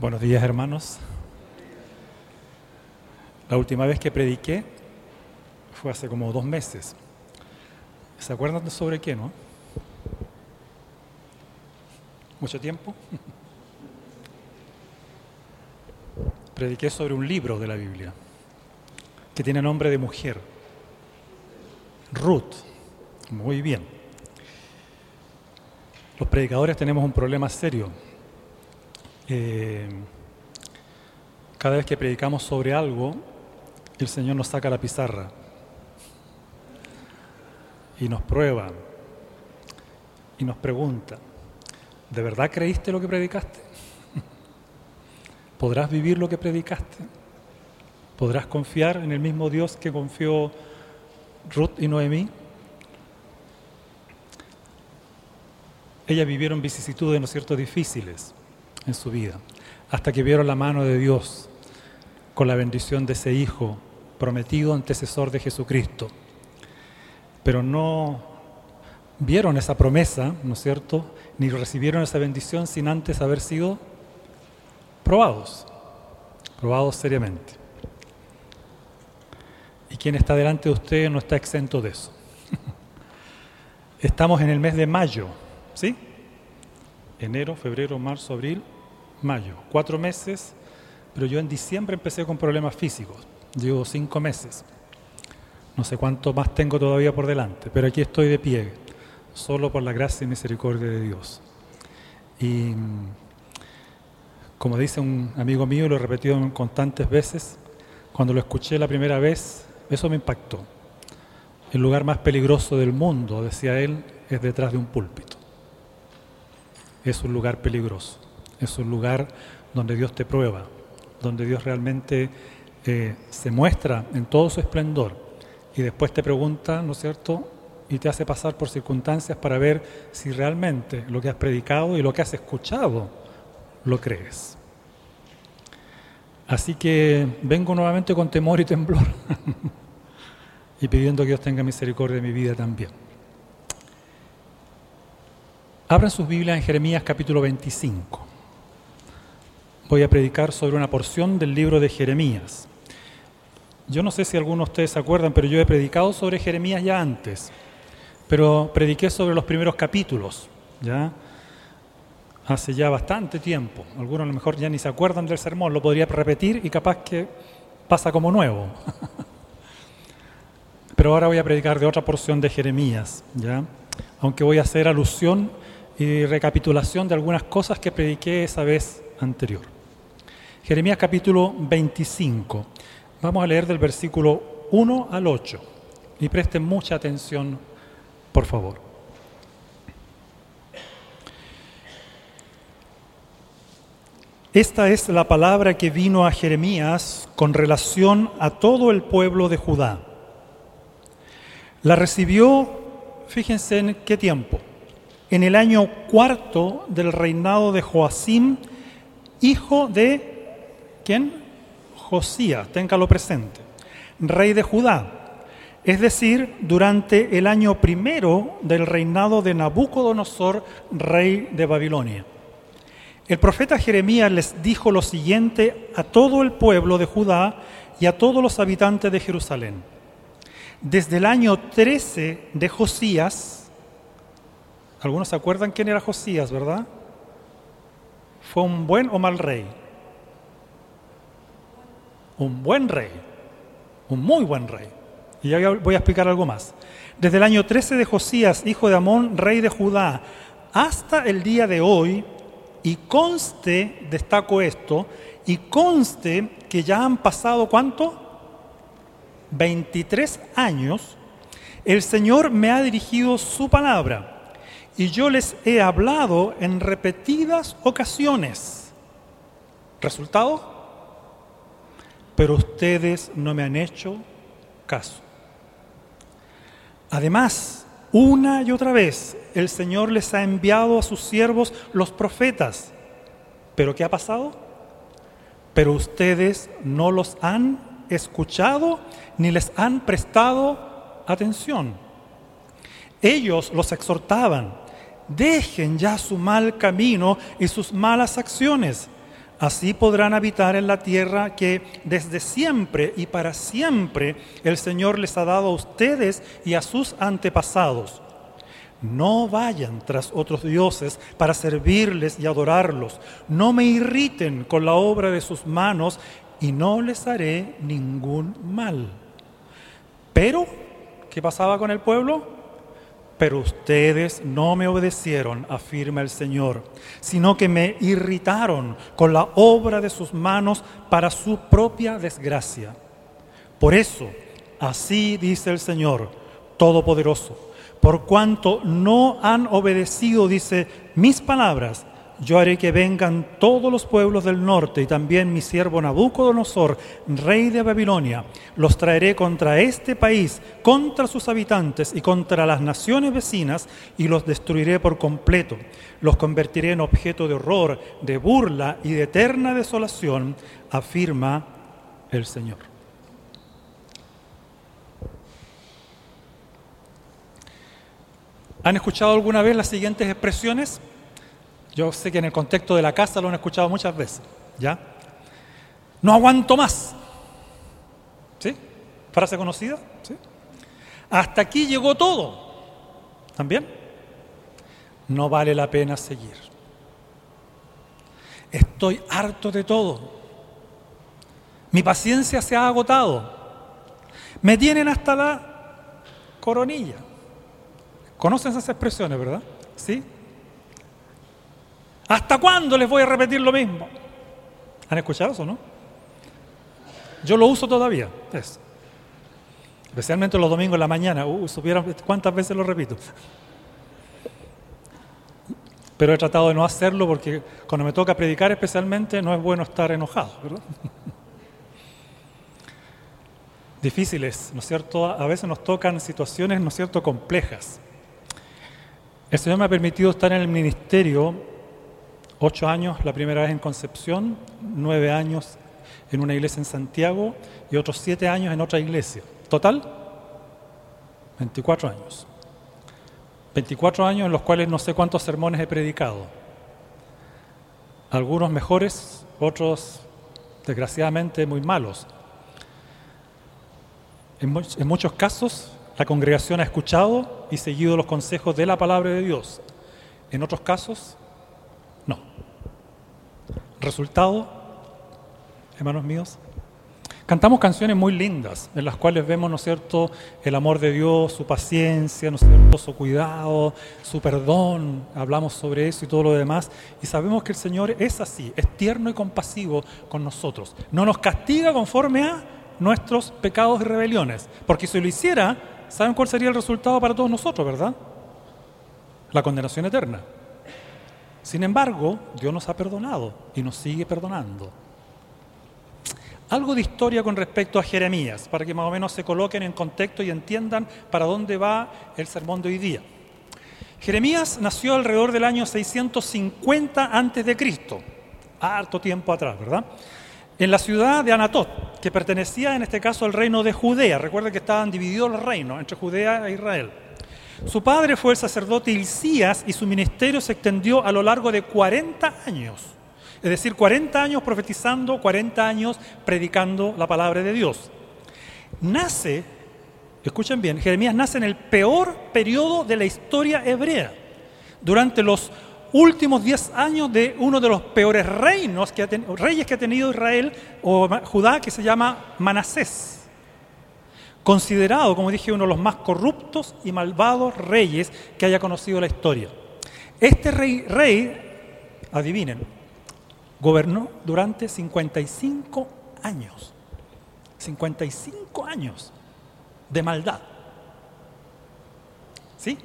Buenos días hermanos. La última vez que prediqué fue hace como dos meses. ¿Se acuerdan sobre qué, no? ¿Mucho tiempo? Prediqué sobre un libro de la Biblia que tiene nombre de mujer. Ruth. Muy bien. Los predicadores tenemos un problema serio eh, cada vez que predicamos sobre algo, el Señor nos saca la pizarra y nos prueba y nos pregunta, ¿de verdad creíste lo que predicaste? ¿Podrás vivir lo que predicaste? ¿Podrás confiar en el mismo Dios que confió Ruth y Noemí? Ellas vivieron vicisitudes, ¿no es cierto?, difíciles en su vida, hasta que vieron la mano de Dios con la bendición de ese Hijo prometido antecesor de Jesucristo. Pero no vieron esa promesa, ¿no es cierto?, ni recibieron esa bendición sin antes haber sido probados, probados seriamente. Y quien está delante de ustedes no está exento de eso. Estamos en el mes de mayo, ¿sí? Enero, febrero, marzo, abril, mayo. Cuatro meses, pero yo en diciembre empecé con problemas físicos. Llevo cinco meses. No sé cuánto más tengo todavía por delante, pero aquí estoy de pie, solo por la gracia y misericordia de Dios. Y como dice un amigo mío, lo he repetido constantes veces, cuando lo escuché la primera vez, eso me impactó. El lugar más peligroso del mundo, decía él, es detrás de un púlpito es un lugar peligroso, es un lugar donde Dios te prueba, donde Dios realmente eh, se muestra en todo su esplendor y después te pregunta, ¿no es cierto? Y te hace pasar por circunstancias para ver si realmente lo que has predicado y lo que has escuchado lo crees. Así que vengo nuevamente con temor y temblor y pidiendo que Dios tenga misericordia de mi vida también. Abran sus Biblias en Jeremías capítulo 25. Voy a predicar sobre una porción del libro de Jeremías. Yo no sé si algunos de ustedes se acuerdan, pero yo he predicado sobre Jeremías ya antes, pero prediqué sobre los primeros capítulos, ¿ya? Hace ya bastante tiempo. Algunos a lo mejor ya ni se acuerdan del sermón, lo podría repetir y capaz que pasa como nuevo. pero ahora voy a predicar de otra porción de Jeremías, ¿ya? Aunque voy a hacer alusión y recapitulación de algunas cosas que prediqué esa vez anterior. Jeremías capítulo 25. Vamos a leer del versículo 1 al 8 y presten mucha atención, por favor. Esta es la palabra que vino a Jeremías con relación a todo el pueblo de Judá. La recibió, fíjense en qué tiempo, en el año cuarto del reinado de Joacim, hijo de, ¿quién? Josías, téngalo presente, rey de Judá. Es decir, durante el año primero del reinado de Nabucodonosor, rey de Babilonia. El profeta Jeremías les dijo lo siguiente a todo el pueblo de Judá y a todos los habitantes de Jerusalén. Desde el año 13 de Josías, algunos se acuerdan quién era Josías, ¿verdad? ¿Fue un buen o mal rey? Un buen rey, un muy buen rey. Y ya voy a explicar algo más. Desde el año 13 de Josías, hijo de Amón, rey de Judá, hasta el día de hoy, y conste, destaco esto, y conste que ya han pasado cuánto? 23 años, el Señor me ha dirigido su palabra y yo les he hablado en repetidas ocasiones. ¿Resultado? Pero ustedes no me han hecho caso. Además, una y otra vez el Señor les ha enviado a sus siervos los profetas. ¿Pero qué ha pasado? Pero ustedes no los han escuchado ni les han prestado atención. Ellos los exhortaban Dejen ya su mal camino y sus malas acciones. Así podrán habitar en la tierra que desde siempre y para siempre el Señor les ha dado a ustedes y a sus antepasados. No vayan tras otros dioses para servirles y adorarlos. No me irriten con la obra de sus manos y no les haré ningún mal. Pero, ¿qué pasaba con el pueblo? Pero ustedes no me obedecieron, afirma el Señor, sino que me irritaron con la obra de sus manos para su propia desgracia. Por eso, así dice el Señor Todopoderoso, por cuanto no han obedecido, dice, mis palabras, yo haré que vengan todos los pueblos del norte y también mi siervo Nabucodonosor, rey de Babilonia. Los traeré contra este país, contra sus habitantes y contra las naciones vecinas y los destruiré por completo. Los convertiré en objeto de horror, de burla y de eterna desolación, afirma el Señor. ¿Han escuchado alguna vez las siguientes expresiones? Yo sé que en el contexto de la casa lo han escuchado muchas veces, ¿ya? No aguanto más. ¿Sí? Frase conocida, ¿sí? Hasta aquí llegó todo. ¿También? No vale la pena seguir. Estoy harto de todo. Mi paciencia se ha agotado. Me tienen hasta la coronilla. ¿Conocen esas expresiones, verdad? ¿Sí? ¿Hasta cuándo les voy a repetir lo mismo? ¿Han escuchado eso, no? Yo lo uso todavía, Especialmente los domingos en la mañana. Uh, supieran cuántas veces lo repito. Pero he tratado de no hacerlo porque cuando me toca predicar especialmente no es bueno estar enojado, ¿verdad? Difíciles, ¿no es cierto? A veces nos tocan situaciones, ¿no es cierto?, complejas. El Señor me ha permitido estar en el ministerio Ocho años la primera vez en Concepción, nueve años en una iglesia en Santiago y otros siete años en otra iglesia. Total, 24 años. 24 años en los cuales no sé cuántos sermones he predicado. Algunos mejores, otros desgraciadamente muy malos. En, en muchos casos la congregación ha escuchado y seguido los consejos de la palabra de Dios. En otros casos no. Resultado, hermanos míos, cantamos canciones muy lindas en las cuales vemos, ¿no es cierto?, el amor de Dios, su paciencia, ¿no cierto?, su cuidado, su perdón, hablamos sobre eso y todo lo demás, y sabemos que el Señor es así, es tierno y compasivo con nosotros. No nos castiga conforme a nuestros pecados y rebeliones, porque si lo hiciera, ¿saben cuál sería el resultado para todos nosotros, verdad? La condenación eterna. Sin embargo, Dios nos ha perdonado y nos sigue perdonando. Algo de historia con respecto a Jeremías, para que más o menos se coloquen en contexto y entiendan para dónde va el sermón de hoy día. Jeremías nació alrededor del año 650 antes de Cristo, harto tiempo atrás, ¿verdad? En la ciudad de Anatot, que pertenecía en este caso al reino de Judea. Recuerden que estaban divididos los reinos entre Judea e Israel. Su padre fue el sacerdote Hilcías y su ministerio se extendió a lo largo de 40 años. Es decir, 40 años profetizando, 40 años predicando la palabra de Dios. Nace, escuchen bien, Jeremías nace en el peor periodo de la historia hebrea, durante los últimos 10 años de uno de los peores reinos que reyes que ha tenido Israel o Judá, que se llama Manasés considerado, como dije, uno de los más corruptos y malvados reyes que haya conocido la historia. Este rey, rey adivinen, gobernó durante 55 años. 55 años de maldad. ¿Sí?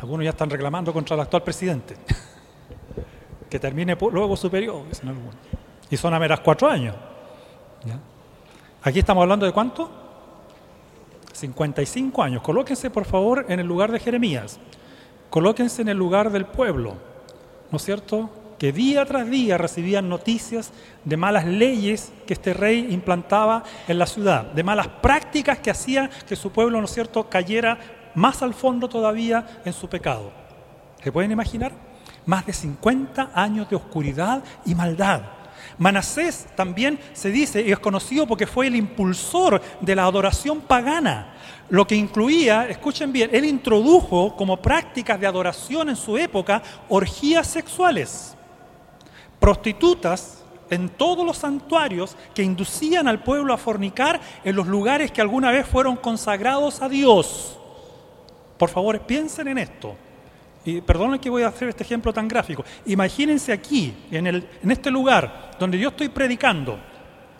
Algunos ya están reclamando contra el actual presidente. que termine luego su Y son apenas cuatro años. ¿Ya? Aquí estamos hablando de cuánto? 55 años. Colóquense por favor en el lugar de Jeremías. Colóquense en el lugar del pueblo. ¿No es cierto? Que día tras día recibían noticias de malas leyes que este rey implantaba en la ciudad, de malas prácticas que hacían que su pueblo, ¿no es cierto?, cayera más al fondo todavía en su pecado. ¿Se pueden imaginar? Más de 50 años de oscuridad y maldad. Manasés también se dice y es conocido porque fue el impulsor de la adoración pagana, lo que incluía, escuchen bien, él introdujo como prácticas de adoración en su época orgías sexuales, prostitutas en todos los santuarios que inducían al pueblo a fornicar en los lugares que alguna vez fueron consagrados a Dios. Por favor, piensen en esto. Y perdonen que voy a hacer este ejemplo tan gráfico. Imagínense aquí, en, el, en este lugar donde yo estoy predicando,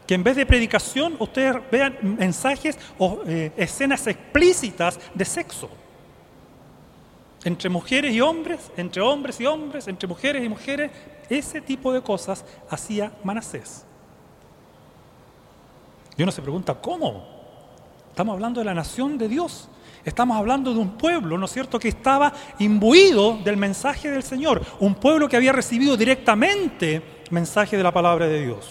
que en vez de predicación ustedes vean mensajes o eh, escenas explícitas de sexo. Entre mujeres y hombres, entre hombres y hombres, entre mujeres y mujeres, ese tipo de cosas hacía Manasés. Y uno se pregunta, ¿cómo? Estamos hablando de la nación de Dios. Estamos hablando de un pueblo, ¿no es cierto?, que estaba imbuido del mensaje del Señor. Un pueblo que había recibido directamente mensaje de la palabra de Dios.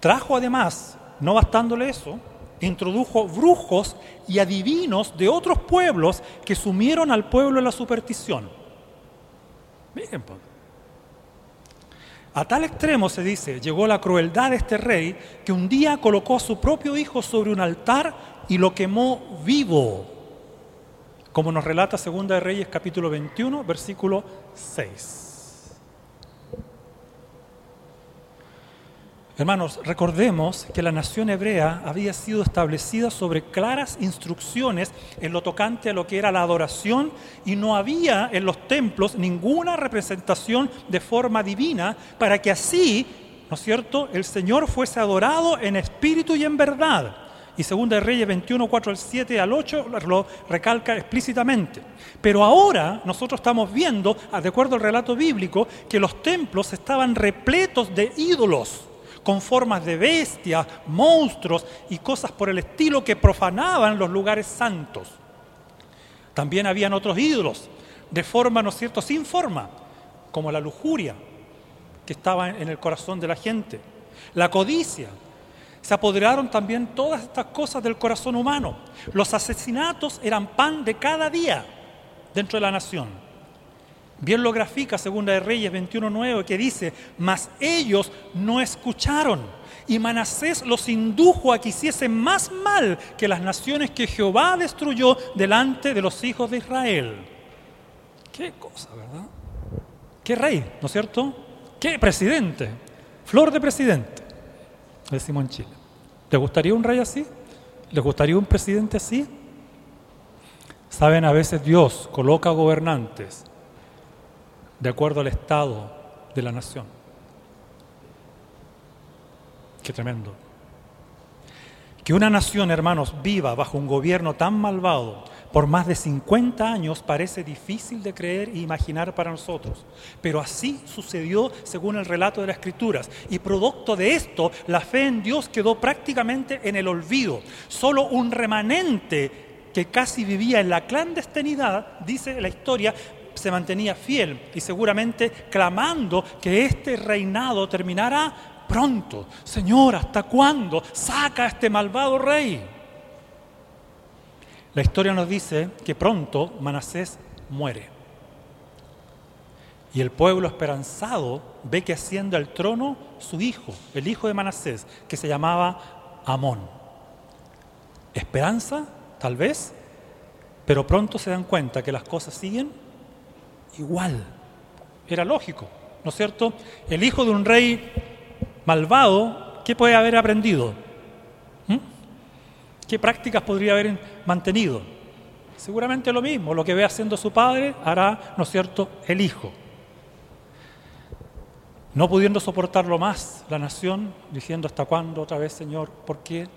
Trajo además, no bastándole eso, introdujo brujos y adivinos de otros pueblos que sumieron al pueblo en la superstición. Miren, pues. A tal extremo, se dice, llegó la crueldad de este rey que un día colocó a su propio hijo sobre un altar y lo quemó vivo, como nos relata Segunda de Reyes capítulo 21, versículo 6. Hermanos, recordemos que la nación hebrea había sido establecida sobre claras instrucciones en lo tocante a lo que era la adoración y no había en los templos ninguna representación de forma divina para que así, ¿no es cierto?, el Señor fuese adorado en espíritu y en verdad. Y segunda de Reyes 21, 4 al 7 al 8 lo recalca explícitamente. Pero ahora nosotros estamos viendo, de acuerdo al relato bíblico, que los templos estaban repletos de ídolos con formas de bestias, monstruos y cosas por el estilo que profanaban los lugares santos. También habían otros ídolos, de forma, ¿no es cierto?, sin forma, como la lujuria, que estaba en el corazón de la gente, la codicia. Se apoderaron también todas estas cosas del corazón humano. Los asesinatos eran pan de cada día dentro de la nación. Bien lo grafica Segunda de Reyes 21.9 que dice, mas ellos no escucharon y Manasés los indujo a que hiciesen más mal que las naciones que Jehová destruyó delante de los hijos de Israel. Qué cosa, ¿verdad? Qué rey, ¿no es cierto? Qué presidente, flor de presidente, decimos en Chile. ¿Le gustaría un rey así? ¿Le gustaría un presidente así? Saben, a veces Dios coloca gobernantes de acuerdo al estado de la nación. Qué tremendo. Que una nación, hermanos, viva bajo un gobierno tan malvado por más de 50 años parece difícil de creer e imaginar para nosotros. Pero así sucedió según el relato de las Escrituras. Y producto de esto, la fe en Dios quedó prácticamente en el olvido. Solo un remanente que casi vivía en la clandestinidad, dice la historia, se mantenía fiel y seguramente clamando que este reinado terminara pronto. Señor, ¿hasta cuándo? Saca a este malvado rey. La historia nos dice que pronto Manasés muere. Y el pueblo esperanzado ve que asciende al trono su hijo, el hijo de Manasés, que se llamaba Amón. Esperanza, tal vez, pero pronto se dan cuenta que las cosas siguen igual. Era lógico, ¿no es cierto? El hijo de un rey malvado, ¿qué puede haber aprendido? ¿Mm? ¿Qué prácticas podría haber mantenido? Seguramente lo mismo, lo que ve haciendo su padre hará, ¿no es cierto?, el hijo. No pudiendo soportarlo más, la nación, diciendo hasta cuándo otra vez, Señor, ¿por qué?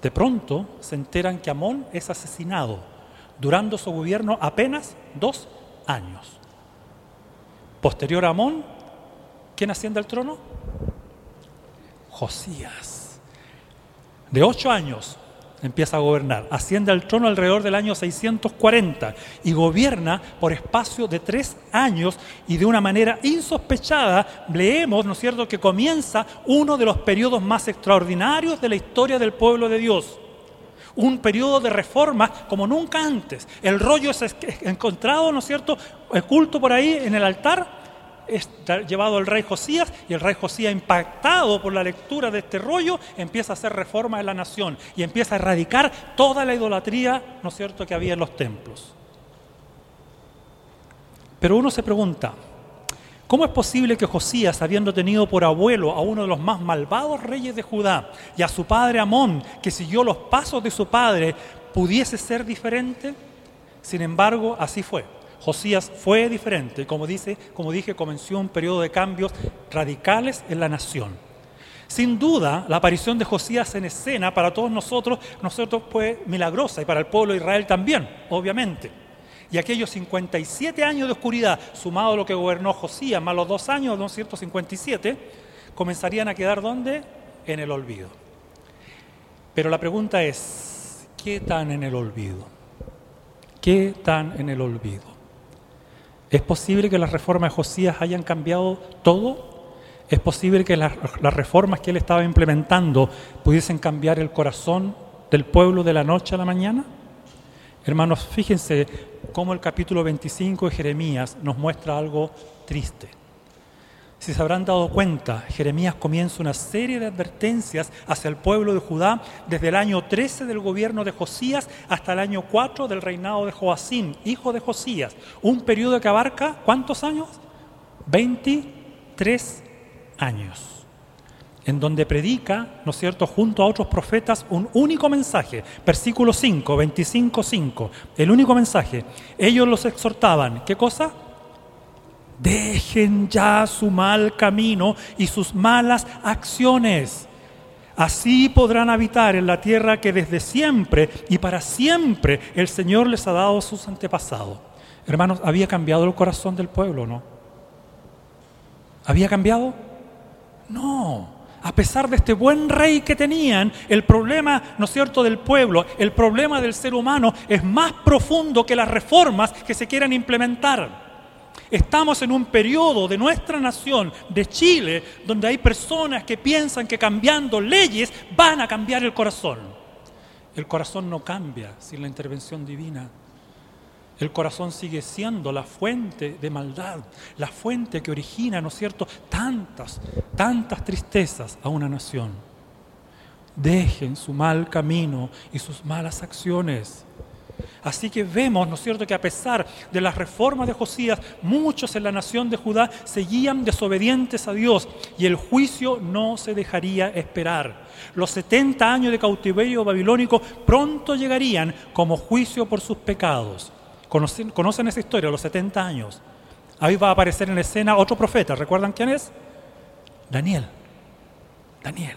De pronto se enteran que Amón es asesinado, durando su gobierno apenas dos años. Posterior a Amón, ¿quién asciende al trono? Josías. De ocho años empieza a gobernar. Asciende al trono alrededor del año 640 y gobierna por espacio de tres años y de una manera insospechada leemos, ¿no es cierto?, que comienza uno de los periodos más extraordinarios de la historia del pueblo de Dios. Un periodo de reforma como nunca antes. El rollo es encontrado, ¿no es cierto?, oculto por ahí en el altar es llevado al rey Josías y el rey Josías, impactado por la lectura de este rollo, empieza a hacer reforma en la nación y empieza a erradicar toda la idolatría, ¿no es cierto?, que había en los templos. Pero uno se pregunta, ¿cómo es posible que Josías, habiendo tenido por abuelo a uno de los más malvados reyes de Judá y a su padre Amón, que siguió los pasos de su padre, pudiese ser diferente? Sin embargo, así fue. Josías fue diferente, como, dice, como dije, comenzó un periodo de cambios radicales en la nación. Sin duda, la aparición de Josías en escena para todos nosotros, nosotros fue milagrosa y para el pueblo de Israel también, obviamente. Y aquellos 57 años de oscuridad, sumado a lo que gobernó Josías, más los dos años, ¿no 57, comenzarían a quedar ¿dónde? En el olvido. Pero la pregunta es, ¿qué tan en el olvido? ¿Qué tan en el olvido? ¿Es posible que las reformas de Josías hayan cambiado todo? ¿Es posible que las, reformas que él estaba implementando pudiesen cambiar el corazón del pueblo de la noche a la mañana? Hermanos, fíjense cómo el capítulo 25 de Jeremías nos muestra algo triste. Si se habrán dado cuenta, Jeremías comienza una serie de advertencias hacia el pueblo de Judá desde el año 13 del gobierno de Josías hasta el año 4 del reinado de Joacín, hijo de Josías. Un periodo que abarca, ¿cuántos años? 23 años. En donde predica, ¿no es cierto?, junto a otros profetas un único mensaje. Versículo 5, 25, 5. El único mensaje. Ellos los exhortaban, ¿qué cosa? Dejen ya su mal camino y sus malas acciones. Así podrán habitar en la tierra que desde siempre y para siempre el Señor les ha dado a sus antepasados. Hermanos, ¿había cambiado el corazón del pueblo, no? ¿Había cambiado? No. A pesar de este buen rey que tenían, el problema, ¿no es cierto?, del pueblo, el problema del ser humano es más profundo que las reformas que se quieran implementar. Estamos en un periodo de nuestra nación, de Chile, donde hay personas que piensan que cambiando leyes van a cambiar el corazón. El corazón no cambia sin la intervención divina. El corazón sigue siendo la fuente de maldad, la fuente que origina, ¿no es cierto?, tantas, tantas tristezas a una nación. Dejen su mal camino y sus malas acciones. Así que vemos, ¿no es cierto?, que a pesar de las reformas de Josías, muchos en la nación de Judá seguían desobedientes a Dios y el juicio no se dejaría esperar. Los 70 años de cautiverio babilónico pronto llegarían como juicio por sus pecados. ¿Conocen, ¿Conocen esa historia, los 70 años? Ahí va a aparecer en escena otro profeta. ¿Recuerdan quién es? Daniel. Daniel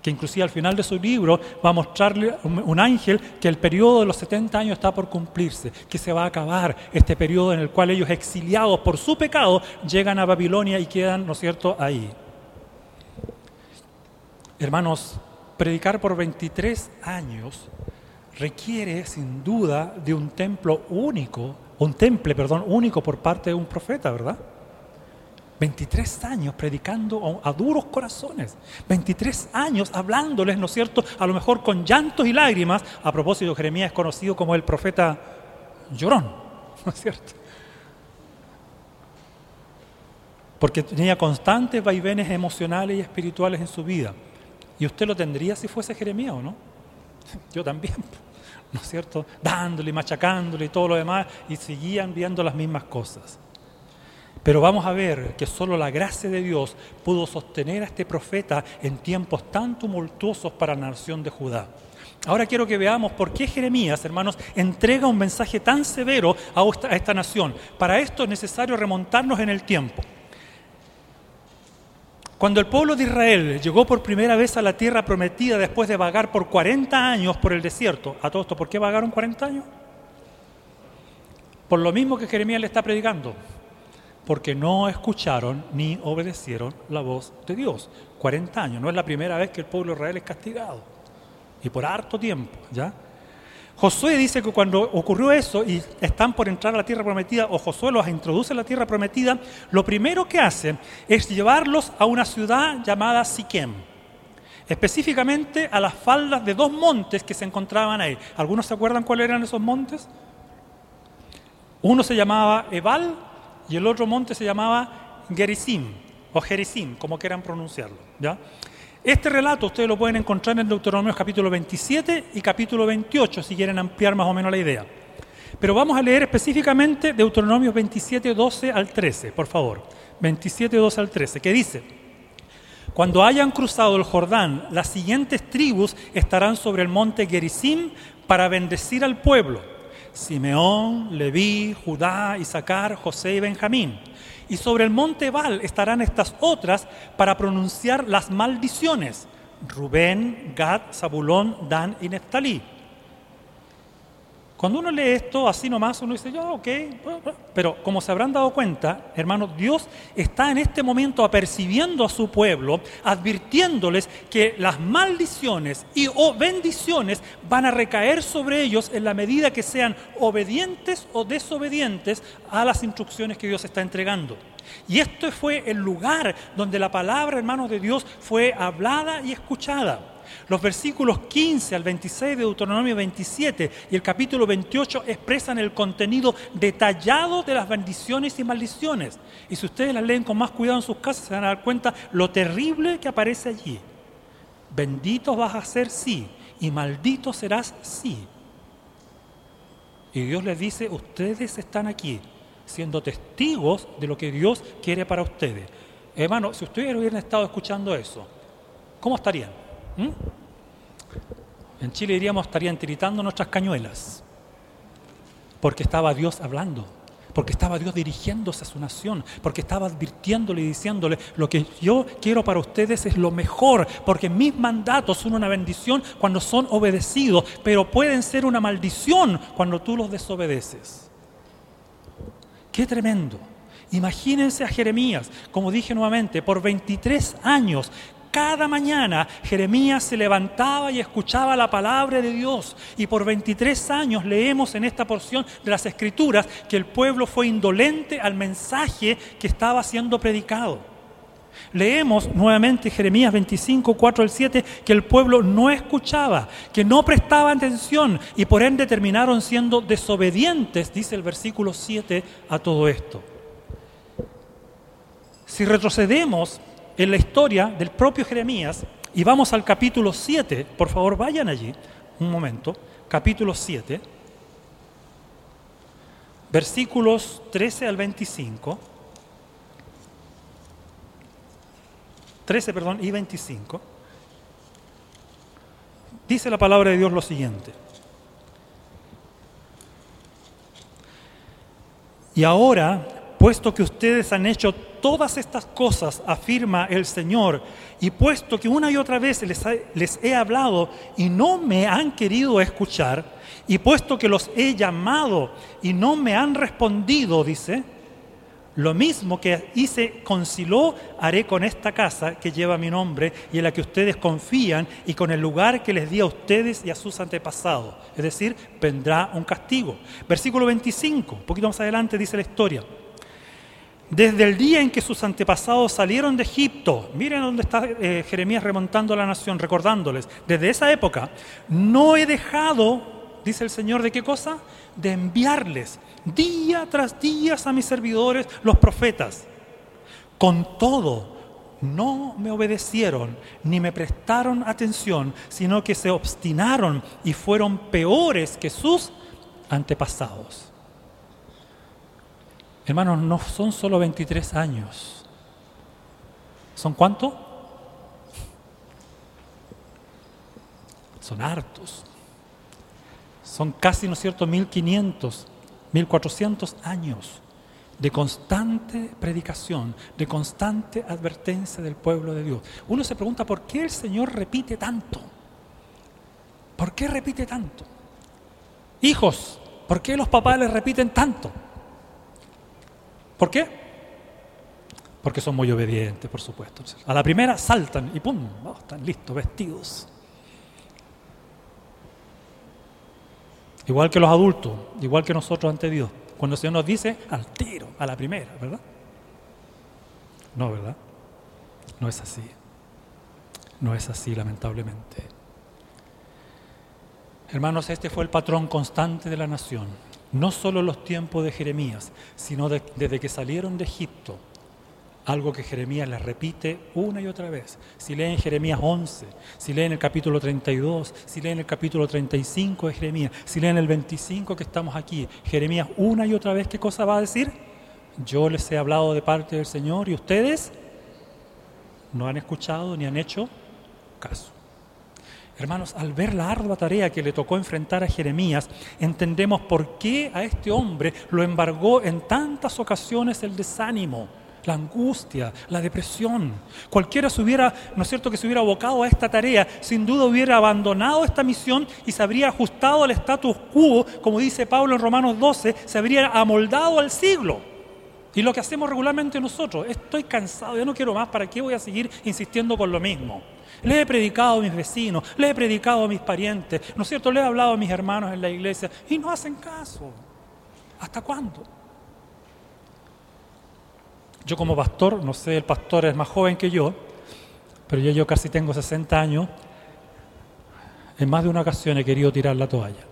que inclusive al final de su libro va a mostrarle un ángel que el periodo de los 70 años está por cumplirse, que se va a acabar este periodo en el cual ellos exiliados por su pecado llegan a Babilonia y quedan, ¿no es cierto?, ahí. Hermanos, predicar por 23 años requiere sin duda de un templo único, un temple, perdón, único por parte de un profeta, ¿verdad? 23 años predicando a, duros corazones, 23 años hablándoles, ¿no es cierto?, a lo mejor con llantos y lágrimas. A propósito, Jeremías es conocido como el profeta llorón, ¿no es cierto? Porque tenía constantes vaivenes emocionales y espirituales en su vida. Y usted lo tendría si fuese Jeremías o no. Yo también, ¿no es cierto? Dándole, machacándole y todo lo demás, y seguían viendo las mismas cosas. Pero vamos a ver que solo la gracia de Dios pudo sostener a este profeta en tiempos tan tumultuosos para la nación de Judá. Ahora quiero que veamos por qué Jeremías, hermanos, entrega un mensaje tan severo a esta, nación. Para esto es necesario remontarnos en el tiempo. Cuando el pueblo de Israel llegó por primera vez a la tierra prometida después de vagar por 40 años por el desierto, a todo esto, ¿por qué vagaron 40 años? Por lo mismo que Jeremías le está predicando porque no escucharon ni obedecieron la voz de Dios. 40 años, no es la primera vez que el pueblo de Israel es castigado. Y por harto tiempo, ¿ya? Josué dice que cuando ocurrió eso y están por entrar a la tierra prometida, o Josué los introduce a la tierra prometida, lo primero que hace es llevarlos a una ciudad llamada Siquem. específicamente a las faldas de dos montes que se encontraban ahí. ¿Algunos se acuerdan cuáles eran esos montes? Uno se llamaba Ebal y el otro monte se llamaba Gerizim o Gerizim, como quieran pronunciarlo. ¿ya? Este relato ustedes lo pueden encontrar en Deuteronomio capítulo 27 y capítulo 28 si quieren ampliar más o menos la idea. Pero vamos a leer específicamente Deuteronomio 27, 12 al 13, por favor. 27, 12 al 13, que dice, cuando hayan cruzado el Jordán, las siguientes tribus estarán sobre el monte Gerizim para bendecir al pueblo. Simeón, Leví, Judá, Isaacar, José y Benjamín. Y sobre el monte Ebal estarán estas otras para pronunciar las maldiciones. Rubén, Gad, Zabulón, Dan y Neftalí. Cuando uno lee esto así nomás, uno dice, ya, ok, pero como se habrán dado cuenta, hermanos, Dios está en este momento apercibiendo a su pueblo, advirtiéndoles que las maldiciones y o bendiciones van a recaer sobre ellos en la medida que sean obedientes o desobedientes a las instrucciones que Dios está entregando. Y esto fue el lugar donde la palabra, hermanos de Dios, fue hablada y escuchada. Los versículos 15 al 26 de Deuteronomio 27 y el capítulo 28 expresan el contenido detallado de las bendiciones y maldiciones. Y si ustedes las leen con más cuidado en sus casas, se van a dar cuenta lo terrible que aparece allí. Bendito vas a ser sí y maldito serás sí. Y Dios les dice, ustedes están aquí siendo testigos de lo que Dios quiere para ustedes. Hermano, si ustedes hubieran estado escuchando eso, ¿cómo estarían? ¿Mm? En Chile diríamos estarían tiritando nuestras cañuelas, porque estaba Dios hablando, porque estaba Dios dirigiéndose a su nación, porque estaba advirtiéndole y diciéndole, lo que yo quiero para ustedes es lo mejor, porque mis mandatos son una bendición cuando son obedecidos, pero pueden ser una maldición cuando tú los desobedeces. Qué tremendo. Imagínense a Jeremías, como dije nuevamente, por 23 años cada mañana Jeremías se levantaba y escuchaba la palabra de Dios. Y por 23 años leemos en esta porción de las Escrituras que el pueblo fue indolente al mensaje que estaba siendo predicado. Leemos nuevamente Jeremías 25, 4 al 7, que el pueblo no escuchaba, que no prestaba atención y por ende terminaron siendo desobedientes, dice el versículo 7, a todo esto. Si retrocedemos en la historia del propio Jeremías y vamos al capítulo 7, por favor vayan allí un momento, capítulo 7, versículos 13 al 25, 13, perdón, y 25, dice la palabra de Dios lo siguiente. Y ahora, puesto que ustedes han hecho todas estas cosas, afirma el Señor, y puesto que una y otra vez les, he hablado y no me han querido escuchar, y puesto que los he llamado y no me han respondido, dice, lo mismo que hice con Silo, haré con esta casa que lleva mi nombre y en la que ustedes confían y con el lugar que les di a ustedes y a sus antepasados. Es decir, vendrá un castigo. Versículo 25, un poquito más adelante dice la historia. Desde el día en que sus antepasados salieron de Egipto, miren dónde está eh, Jeremías remontando a la nación, recordándoles, desde esa época, no he dejado, dice el Señor, ¿de qué cosa? De enviarles día tras día a mis servidores, los profetas. Con todo, no me obedecieron ni me prestaron atención, sino que se obstinaron y fueron peores que sus antepasados. Hermanos, no son solo 23 años. ¿Son cuánto? Son hartos. Son casi, ¿no es cierto?, 1500, 1400 años de constante predicación, de constante advertencia del pueblo de Dios. Uno se pregunta por qué el Señor repite tanto. ¿Por qué repite tanto? Hijos, ¿por qué los papás les repiten tanto? ¿Por qué? Porque son muy obedientes, por supuesto. A la primera saltan y ¡pum! Oh, están listos, vestidos. Igual que los adultos, igual que nosotros ante Dios. Cuando el Señor nos dice, al tiro, a la primera, ¿verdad? No, ¿verdad? No es así. no es así, lamentablemente. Hermanos, este fue el patrón constante de la nación. No solo los tiempos de Jeremías, sino desde que salieron de Egipto. Algo que Jeremías les repite una y otra vez. Si leen Jeremías 11, si leen el capítulo 32, si leen el capítulo 35 de Jeremías, si leen el 25 que estamos aquí, Jeremías una y otra vez, ¿qué cosa va a decir? Yo les he hablado de parte del Señor y ustedes no han escuchado ni han hecho caso. Hermanos, al ver la ardua tarea que le tocó enfrentar a Jeremías, entendemos por qué a este hombre lo embargó en tantas ocasiones el desánimo, la angustia, la depresión. Cualquiera se hubiera, ¿no es cierto?, que se hubiera abocado a esta tarea, sin duda hubiera abandonado esta misión y se habría ajustado al status quo, como dice Pablo en Romanos 12, se habría amoldado al siglo. Y lo que hacemos regularmente nosotros, estoy cansado, ya no quiero más, ¿para qué voy a seguir insistiendo con lo mismo? Le he predicado a mis vecinos, le he predicado a mis parientes, ¿no es cierto? Le he hablado a mis hermanos en la iglesia y no hacen caso. ¿Hasta cuándo? Yo como pastor, no sé, el pastor es más joven que yo, pero yo, yo casi tengo 60 años, en más de una ocasión he querido tirar la toalla.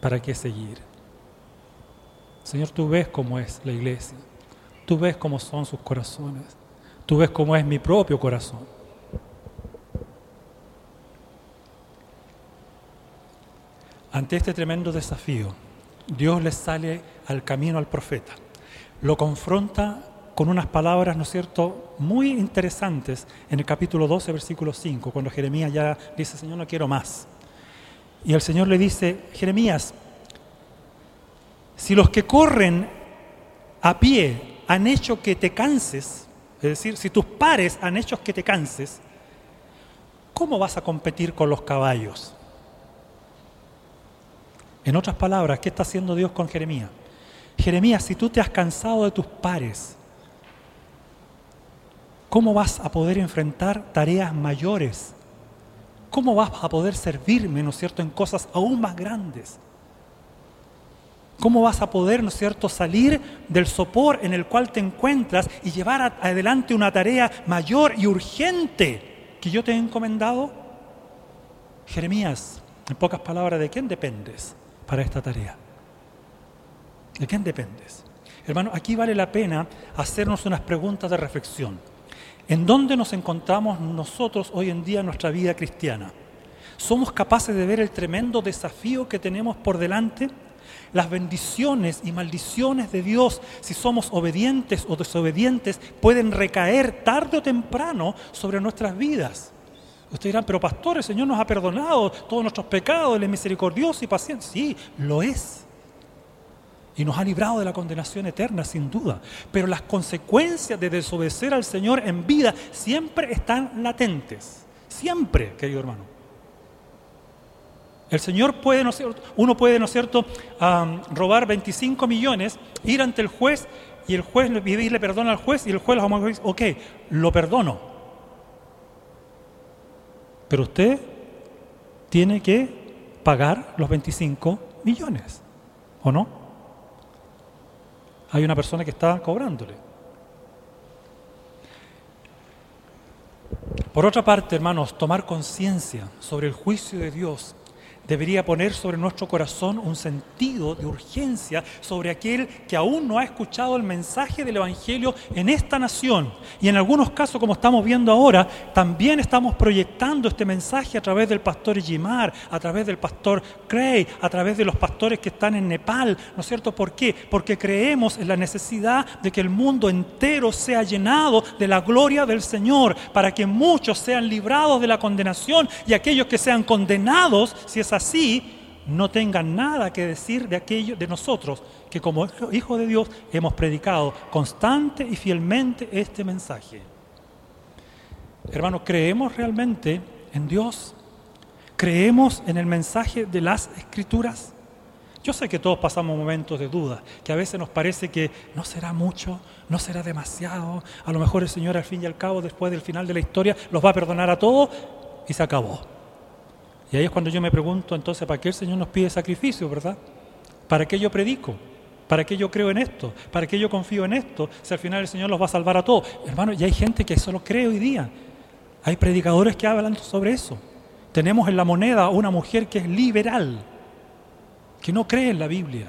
¿Para qué seguir? Señor, tú ves cómo es la iglesia, tú ves cómo son sus corazones. Tú ves cómo es mi propio corazón. Ante este tremendo desafío, Dios le sale al camino al profeta. Lo confronta con unas palabras, ¿no es cierto?, muy interesantes en el capítulo 12, versículo 5, cuando Jeremías ya dice, Señor, no quiero más. Y el Señor le dice, Jeremías, si los que corren a pie han hecho que te canses, es decir, si tus pares han hecho que te canses, ¿cómo vas a competir con los caballos? En otras palabras, ¿qué está haciendo Dios con Jeremías? Jeremías, si tú te has cansado de tus pares, ¿cómo vas a poder enfrentar tareas mayores? ¿Cómo vas a poder servirme, ¿no es cierto?, en cosas aún más grandes. ¿Cómo vas a poder, ¿no es cierto?, salir del sopor en el cual te encuentras y llevar adelante una tarea mayor y urgente que yo te he encomendado? Jeremías, en pocas palabras, ¿de quién dependes para esta tarea? ¿De quién dependes? Hermano, aquí vale la pena hacernos unas preguntas de reflexión. ¿En dónde nos encontramos nosotros hoy en día en nuestra vida cristiana? ¿Somos capaces de ver el tremendo desafío que tenemos por delante? Las bendiciones y maldiciones de Dios, si somos obedientes o desobedientes, pueden recaer tarde o temprano sobre nuestras vidas. Ustedes dirán, pero pastor, el Señor nos ha perdonado todos nuestros pecados, Él es misericordioso y paciente. Sí, lo es. Y nos ha librado de la condenación eterna, sin duda. Pero las consecuencias de desobedecer al Señor en vida siempre están latentes. Siempre, querido hermano. El Señor puede, ¿no cierto? uno puede, ¿no es cierto?, robar 25 millones, ir ante el juez y el juez le pedirle perdón al juez y el juez le dice, ok, lo perdono. Pero usted tiene que pagar los 25 millones, ¿o no? Hay una persona que está cobrándole. Por otra parte, hermanos, tomar conciencia sobre el juicio de Dios debería poner sobre nuestro corazón un sentido de urgencia sobre aquel que aún no ha escuchado el mensaje del Evangelio en esta nación. Y en algunos casos, como estamos viendo ahora, también estamos proyectando este mensaje a través del pastor Jimar, a través del pastor Cray, a través de los pastores que están en Nepal. ¿No es cierto? ¿Por qué? Porque creemos en la necesidad de que el mundo entero sea llenado de la gloria del Señor, para que muchos sean librados de la condenación y aquellos que sean condenados, si es así, no tengan nada que decir de aquello de nosotros que como hijos de Dios hemos predicado constante y fielmente este mensaje. Hermanos, ¿creemos realmente en Dios? ¿Creemos en el mensaje de las Escrituras? Yo sé que todos pasamos momentos de duda, que a veces nos parece que no será mucho, no será demasiado, a lo mejor el Señor al fin y al cabo, después del final de la historia, los va a perdonar a todos y se acabó. Y ahí es cuando yo me pregunto entonces, ¿para qué el Señor nos pide sacrificio, verdad? ¿Para qué yo predico? ¿Para qué yo creo en esto? ¿Para qué yo confío en esto? Si al final el Señor los va a salvar a todos. Hermano, y hay gente que eso lo cree hoy día. Hay predicadores que hablan sobre eso. Tenemos en la moneda una mujer que es liberal, que no cree en la Biblia.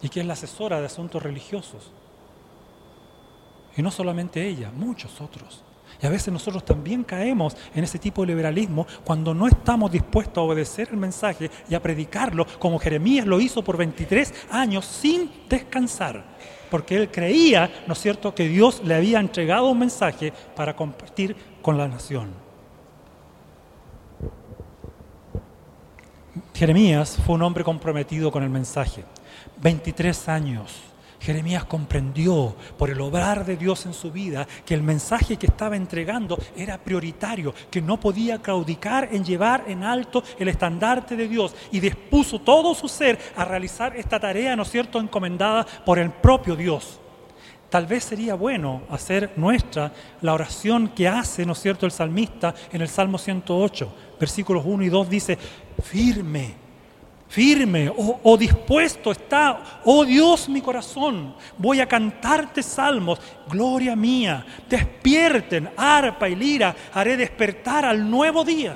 Y que es la asesora de asuntos religiosos. Y no solamente ella, muchos otros. Y a veces nosotros también caemos en ese tipo de liberalismo cuando no estamos dispuestos a obedecer el mensaje y a predicarlo como Jeremías lo hizo por 23 años sin descansar. Porque él creía, ¿no es cierto?, que Dios le había entregado un mensaje para compartir con la nación. Jeremías fue un hombre comprometido con el mensaje. 23 años Jeremías comprendió por el obrar de Dios en su vida que el mensaje que estaba entregando era prioritario, que no podía claudicar en llevar en alto el estandarte de Dios y dispuso todo su ser a realizar esta tarea, ¿no es cierto?, encomendada por el propio Dios. Tal vez sería bueno hacer nuestra la oración que hace, ¿no es cierto?, el salmista en el Salmo 108, versículos 1 y 2 dice, firme firme o, dispuesto está, oh Dios mi corazón, voy a cantarte salmos, gloria mía, despierten arpa y lira, haré despertar al nuevo día.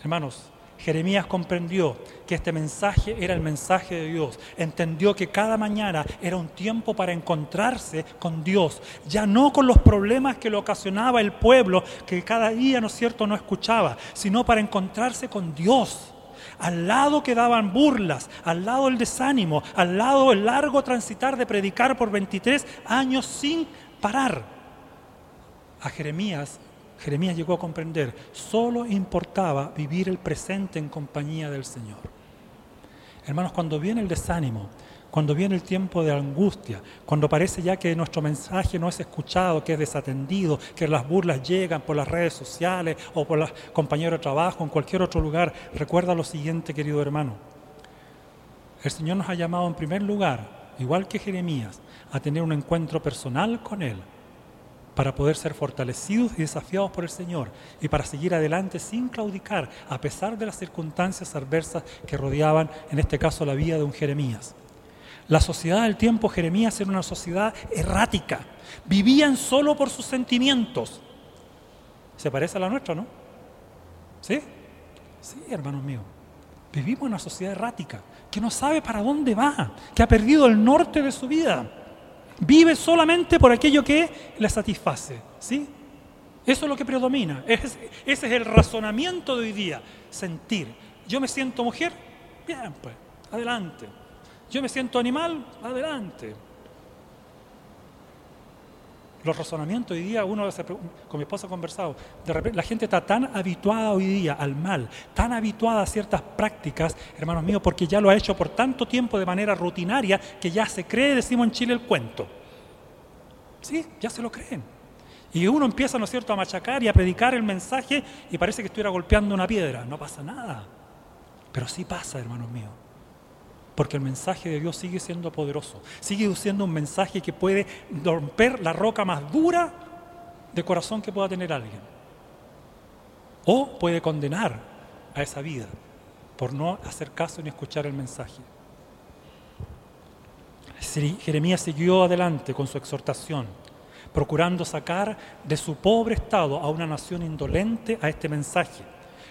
Hermanos, Jeremías comprendió que este mensaje era el mensaje de Dios. Entendió que cada mañana era un tiempo para encontrarse con Dios, ya no con los problemas que le ocasionaba el pueblo que cada día, ¿no cierto?, no escuchaba, sino para encontrarse con Dios. Al lado quedaban burlas, al lado el desánimo, al lado el largo transitar de predicar por 23 años sin parar. A Jeremías, Jeremías llegó a comprender, solo importaba vivir el presente en compañía del Señor. Hermanos, cuando viene el desánimo, cuando viene el tiempo de angustia, cuando parece ya que nuestro mensaje no es escuchado, que es desatendido, que las burlas llegan por las redes sociales o por los compañeros de trabajo, en cualquier otro lugar, recuerda lo siguiente, querido hermano. El Señor nos ha llamado en primer lugar, igual que Jeremías, a tener un encuentro personal con Él, para poder ser fortalecidos y desafiados por el Señor y para seguir adelante sin claudicar, a pesar de las circunstancias adversas que rodeaban, en este caso, la vida de un Jeremías. La sociedad del tiempo Jeremías era una sociedad errática. Vivían solo por sus sentimientos. Se parece a la nuestra, ¿no? ¿Sí? Sí, hermanos míos. Vivimos en una sociedad errática, que no sabe para dónde va, que ha perdido el norte de su vida. Vive solamente por aquello que le satisface. ¿Sí? Eso es lo que predomina. Ese, ese es el razonamiento de hoy día. Sentir. Yo me siento mujer, bien, pues, adelante. Yo me siento animal, adelante. Los razonamientos hoy día, uno con mi esposa ha conversado, la gente está tan habituada hoy día al mal, tan habituada a ciertas prácticas, hermanos míos, porque ya lo ha hecho por tanto tiempo de manera rutinaria que ya se cree, decimos en Chile, el cuento. Sí, ya se lo creen. Y uno empieza, ¿no es cierto?, a machacar y a predicar el mensaje y parece que estuviera golpeando una piedra. No pasa nada. Pero sí pasa, hermanos míos. Porque el mensaje de Dios sigue siendo poderoso, sigue siendo un mensaje que puede romper la roca más dura de corazón que pueda tener alguien. O puede condenar a esa vida por no hacer caso ni escuchar el mensaje. Jeremías siguió adelante con su exhortación, procurando sacar de su pobre estado a una nación indolente a este mensaje,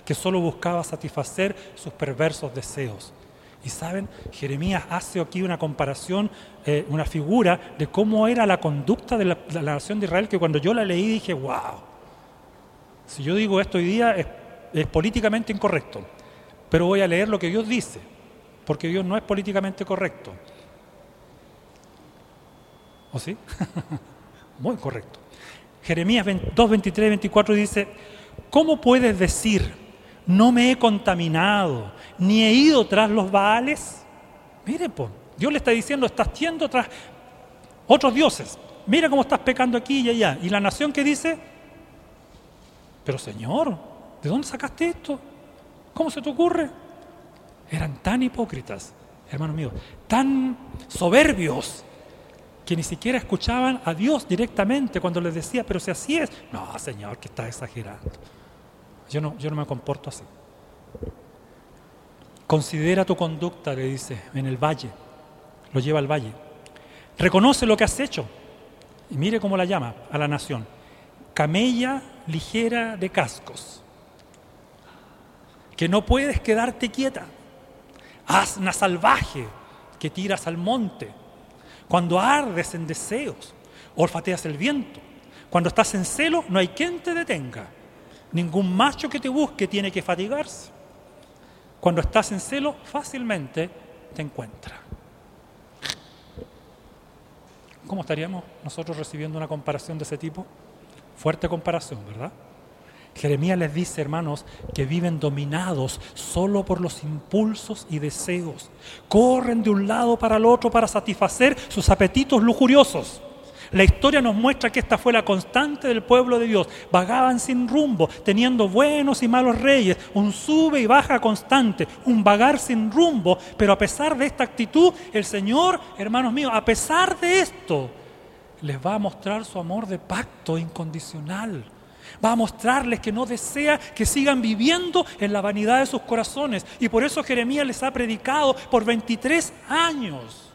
que solo buscaba satisfacer sus perversos deseos. Y saben, Jeremías hace aquí una comparación, eh, una figura de cómo era la conducta de la, nación de Israel, que cuando yo la leí dije, wow, si yo digo esto hoy día es, es políticamente incorrecto, pero voy a leer lo que Dios dice, porque Dios no es políticamente correcto. ¿O sí? Muy correcto. Jeremías 2, 23, 24 dice, ¿cómo puedes decir, no me he contaminado, ni he ido tras los Baales. Mire, pues, Dios le está diciendo, estás yendo tras otros dioses. Mira cómo estás pecando aquí y allá. Y la nación que dice, pero Señor, ¿de dónde sacaste esto? ¿Cómo se te ocurre? Eran tan hipócritas, hermanos míos, tan soberbios, que ni siquiera escuchaban a Dios directamente cuando les decía, pero si así es, no, Señor, que estás exagerando. Yo no, yo no me comporto así. Considera tu conducta, le dice, en el valle. Lo lleva al valle. Reconoce lo que has hecho. Y mire cómo la llama a la nación. Camella ligera de cascos. Que no puedes quedarte quieta. Asna salvaje que tiras al monte. Cuando ardes en deseos, olfateas el viento. Cuando estás en celo, no hay quien te detenga. Ningún macho que te busque tiene que fatigarse. Cuando estás en celo, fácilmente te encuentra. ¿Cómo estaríamos nosotros recibiendo una comparación de ese tipo? Fuerte comparación, ¿verdad? Jeremías les dice, hermanos, que viven dominados solo por los impulsos y deseos. Corren de un lado para el otro para satisfacer sus apetitos lujuriosos. La historia nos muestra que esta fue la constante del pueblo de Dios. Vagaban sin rumbo, teniendo buenos y malos reyes, un sube y baja constante, un vagar sin rumbo. Pero a pesar de esta actitud, el Señor, hermanos míos, a pesar de esto, les va a mostrar su amor de pacto incondicional. Va a mostrarles que no desea que sigan viviendo en la vanidad de sus corazones. Y por eso Jeremías les ha predicado por 23 años.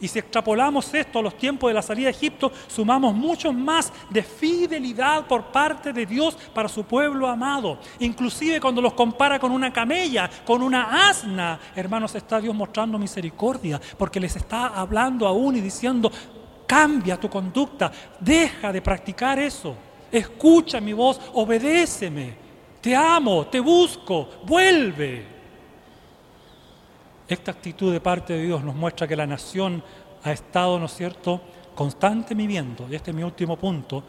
Y si extrapolamos esto a los tiempos de la salida de Egipto, sumamos mucho más de fidelidad por parte de Dios para su pueblo amado. Inclusive cuando los compara con una camella, con una asna, hermanos, está Dios mostrando misericordia, porque les está hablando aún y diciendo, cambia tu conducta, deja de practicar eso, escucha mi voz, obedéceme, te amo, te busco, vuelve. Esta actitud de parte de Dios nos muestra que la nación ha estado, ¿no es cierto?, constante viviendo, y este es mi último punto,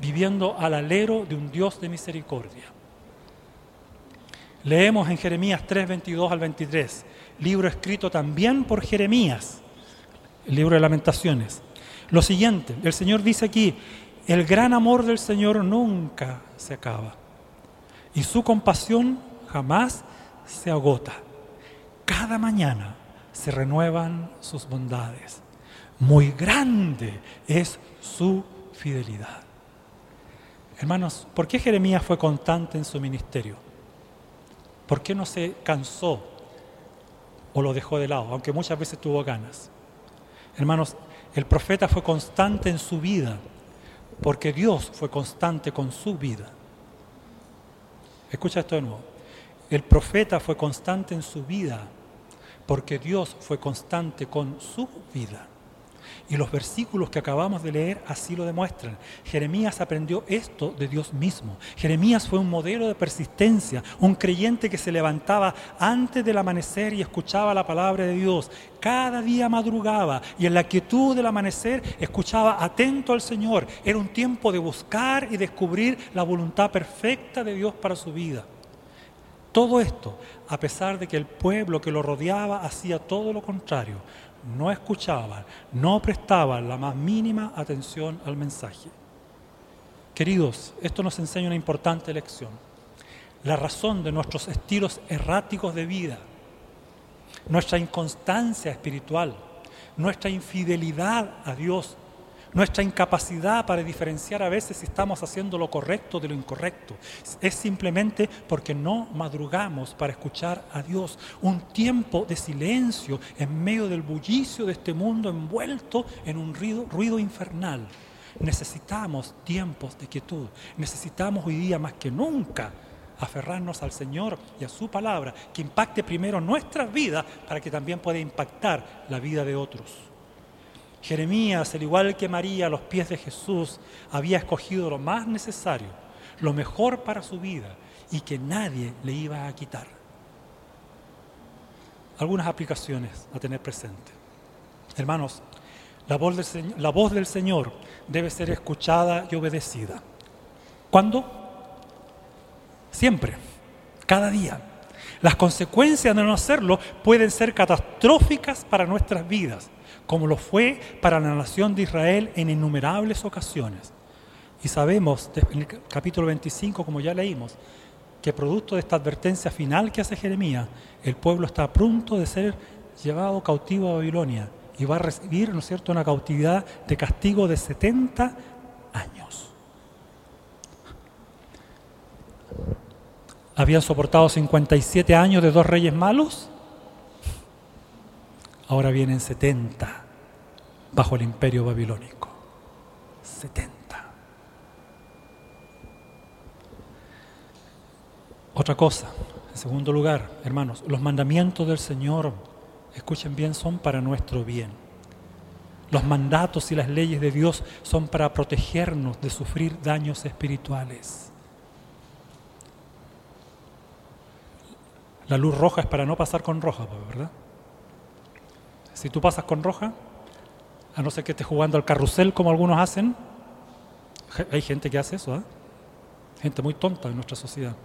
viviendo al alero de un Dios de misericordia. Leemos en Jeremías 3, 22 al 23, libro escrito también por Jeremías, el libro de lamentaciones. Lo siguiente, el Señor dice aquí, el gran amor del Señor nunca se acaba y su compasión jamás se agota cada mañana se renuevan sus bondades. Muy grande es su fidelidad. Hermanos, ¿por qué Jeremías fue constante en su ministerio? ¿Por qué no se cansó o lo dejó de lado, aunque muchas veces tuvo ganas? Hermanos, el profeta fue constante en su vida, porque Dios fue constante con su vida. Escucha esto de nuevo. El profeta fue constante en su vida, porque Dios fue constante con su vida. Y los versículos que acabamos de leer así lo demuestran. Jeremías aprendió esto de Dios mismo. Jeremías fue un modelo de persistencia, un creyente que se levantaba antes del amanecer y escuchaba la palabra de Dios. Cada día madrugaba y en la quietud del amanecer escuchaba atento al Señor. Era un tiempo de buscar y descubrir la voluntad perfecta de Dios para su vida. Todo esto, a pesar de que el pueblo que lo rodeaba hacía todo lo contrario, no escuchaban, no prestaban la más mínima atención al mensaje. Queridos, esto nos enseña una importante lección. La razón de nuestros estilos erráticos de vida, nuestra inconstancia espiritual, nuestra infidelidad a Dios, nuestra incapacidad para diferenciar a veces si estamos haciendo lo correcto de lo incorrecto. Es simplemente porque no madrugamos para escuchar a Dios. Un tiempo de silencio en medio del bullicio de este mundo envuelto en un ruido, ruido infernal. Necesitamos tiempos de quietud. Necesitamos hoy día más que nunca aferrarnos al Señor y a su palabra, que impacte primero nuestras vidas para que también pueda impactar la vida de otros. Jeremías, al igual que María, a los pies de Jesús, había escogido lo más necesario, lo mejor para su vida y que nadie le iba a quitar. Algunas aplicaciones a tener presente. Hermanos, la voz, del Señor, la voz del Señor debe ser escuchada y obedecida. ¿Cuándo? Siempre, cada día. Las consecuencias de no hacerlo pueden ser catastróficas para nuestras vidas como lo fue para la nación de Israel en innumerables ocasiones. Y sabemos, en el capítulo 25, como ya leímos, que producto de esta advertencia final que hace Jeremías, el pueblo está a punto de ser llevado cautivo a Babilonia y va a recibir, ¿no es cierto?, una cautividad de castigo de 70 años. Habían soportado 57 años de dos reyes malos ahora vienen 70 bajo el imperio babilónico. 70. Otra cosa, en segundo lugar, hermanos, los mandamientos del Señor, escuchen bien, son para nuestro bien. Los mandatos y las leyes de Dios son para protegernos de sufrir daños espirituales. La luz roja es para no pasar con roja, ¿verdad? Si tú pasas con roja, a no ser que estés jugando al carrusel como algunos hacen, hay gente que hace eso, ¿eh? gente muy tonta en nuestra sociedad.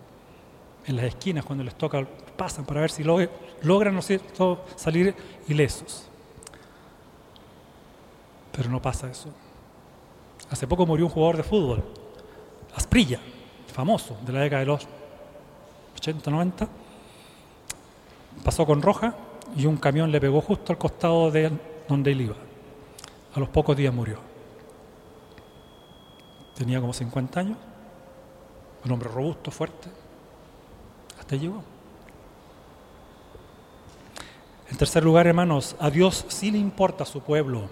En las esquinas, cuando les toca, pasan para ver si logran ¿no salir ilesos. Pero no pasa eso. Hace poco murió un jugador de fútbol, Asprilla, famoso, de la década de los 80, 90. Pasó con roja y un camión le pegó justo al costado de donde él iba. A los pocos días murió. Tenía como 50 años, un hombre robusto, fuerte. Hasta llegó. En tercer lugar, hermanos, a Dios sí le importa su pueblo.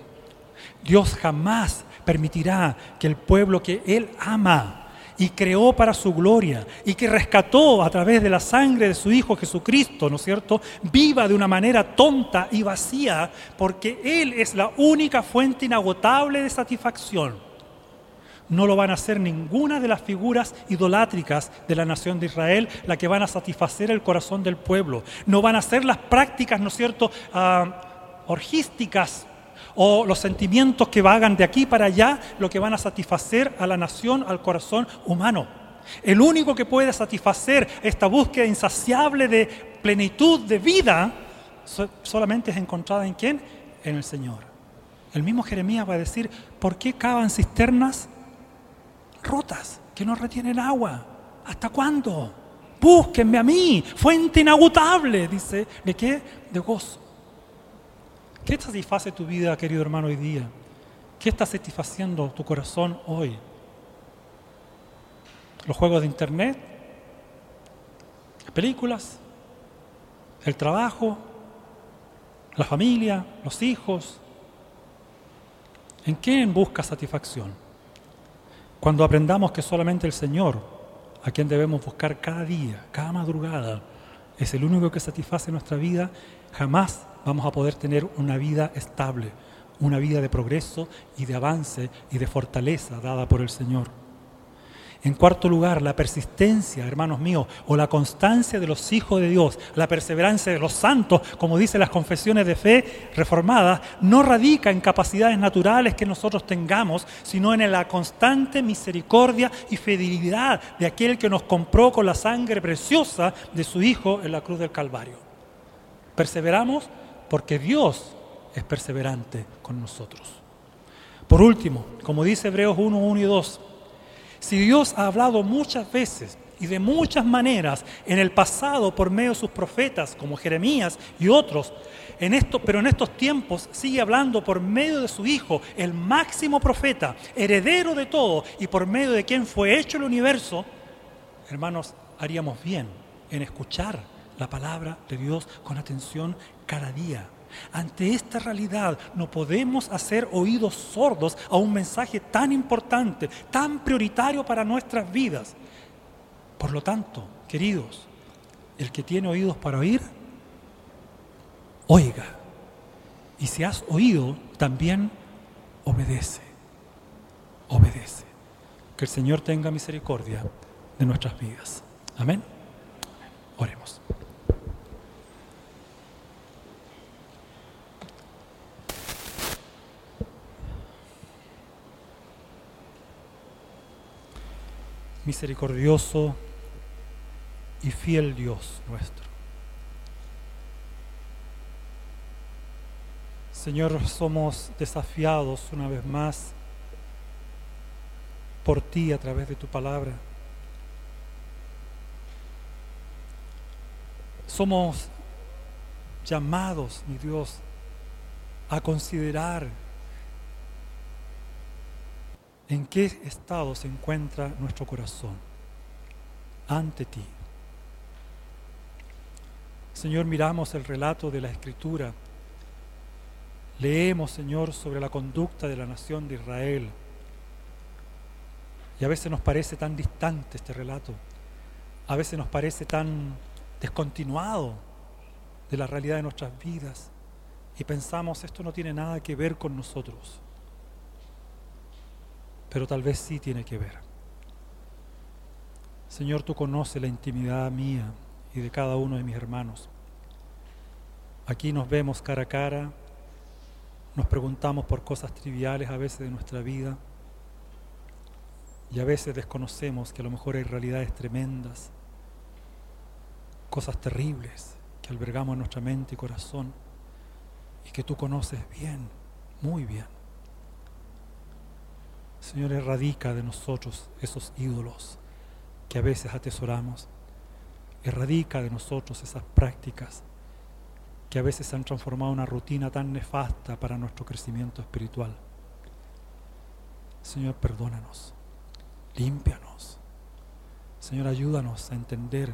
Dios jamás permitirá que el pueblo que Él ama y creó para su gloria y que rescató a través de la sangre de su Hijo Jesucristo, ¿no es cierto?, viva de una manera tonta y vacía, porque Él es la única fuente inagotable de satisfacción. No lo van a hacer ninguna de las figuras idolátricas de la nación de Israel, la que van a satisfacer el corazón del pueblo. No van a ser las prácticas, ¿no es cierto?, ah, orgísticas o los sentimientos que vagan de aquí para allá, lo que van a satisfacer a la nación, al corazón humano. El único que puede satisfacer esta búsqueda insaciable de plenitud de vida solamente es encontrada en quién? En el Señor. El mismo Jeremías va a decir, ¿por qué cavan cisternas rotas que no retienen agua? ¿Hasta cuándo? Búsquenme a mí, fuente inagotable, dice, ¿de qué? De gozo. ¿Qué satisface tu vida, querido hermano, hoy día? ¿Qué está satisfaciendo tu corazón hoy? ¿Los juegos de internet? ¿Las películas? ¿El trabajo? ¿La familia? ¿Los hijos? ¿En qué busca satisfacción? Cuando aprendamos que solamente el Señor, a quien debemos buscar cada día, cada madrugada, es el único que satisface nuestra vida, jamás vamos a poder tener una vida estable, una vida de progreso y de avance y de fortaleza dada por el Señor. En cuarto lugar, la persistencia, hermanos míos, o la constancia de los hijos de Dios, la perseverancia de los santos, como dicen las confesiones de fe reformadas, no radica en capacidades naturales que nosotros tengamos, sino en la constante misericordia y fidelidad de aquel que nos compró con la sangre preciosa de su Hijo en la cruz del Calvario. Perseveramos porque Dios es perseverante con nosotros. Por último, como dice Hebreos 1, 1 y 2, si Dios ha hablado muchas veces y de muchas maneras en el pasado por medio de sus profetas como Jeremías y otros, en esto, pero en estos tiempos sigue hablando por medio de su Hijo, el máximo profeta, heredero de todo y por medio de quien fue hecho el universo, hermanos, haríamos bien en escuchar la palabra de Dios con atención cada día. Ante esta realidad no podemos hacer oídos sordos a un mensaje tan importante, tan prioritario para nuestras vidas. Por lo tanto, queridos, el que tiene oídos para oír, oiga. Y si has oído, también obedece. Obedece. Que el Señor tenga misericordia de nuestras vidas. Amén. Oremos. Misericordioso y fiel Dios nuestro. Señor, somos desafiados una vez más por ti a través de tu palabra. Somos llamados, mi Dios, a considerar en qué estado se encuentra nuestro corazón ante ti. Señor, miramos el relato de la Escritura Leemos, Señor, sobre la conducta de la nación de Israel. Y a veces nos parece tan distante este relato. A veces nos parece tan descontinuado de la realidad de nuestras vidas. Y pensamos, esto no tiene nada que ver con nosotros. Pero tal vez sí tiene que ver. Señor, tú conoces la intimidad mía y de cada uno de mis hermanos. Aquí nos vemos cara a cara, nos preguntamos por cosas triviales a veces de nuestra vida y a veces desconocemos que a lo mejor hay realidades tremendas, cosas terribles que albergamos en nuestra mente y corazón y que tú conoces bien, muy bien. Señor, erradica de nosotros esos ídolos que a veces atesoramos. Erradica de nosotros esas prácticas que a veces han transformado una rutina tan nefasta para nuestro crecimiento espiritual. Señor, perdónanos, límpianos. Señor, ayúdanos a entender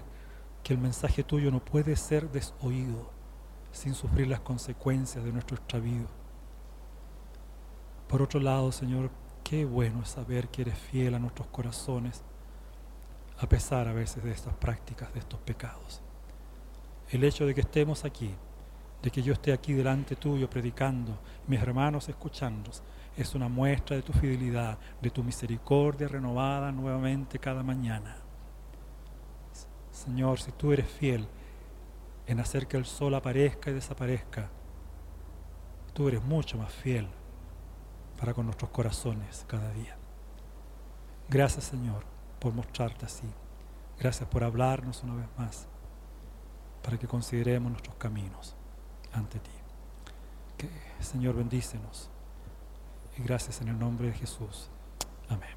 que el mensaje tuyo no puede ser desoído sin sufrir las consecuencias de nuestro extravío. Por otro lado, Señor, qué bueno es saber que eres fiel a nuestros corazones a pesar a veces de estas prácticas, de estos pecados. El hecho de que estemos aquí, de que yo esté aquí delante tuyo predicando, mis hermanos escuchando, es una muestra de tu fidelidad, de tu misericordia renovada nuevamente cada mañana. Señor, si tú eres fiel en hacer que el sol aparezca y desaparezca, tú eres mucho más fiel para con nuestros corazones cada día. Gracias Señor por mostrarte así. Gracias por hablarnos una vez más, para que consideremos nuestros caminos ante ti. Que Señor bendícenos. Y gracias en el nombre de Jesús. Amén.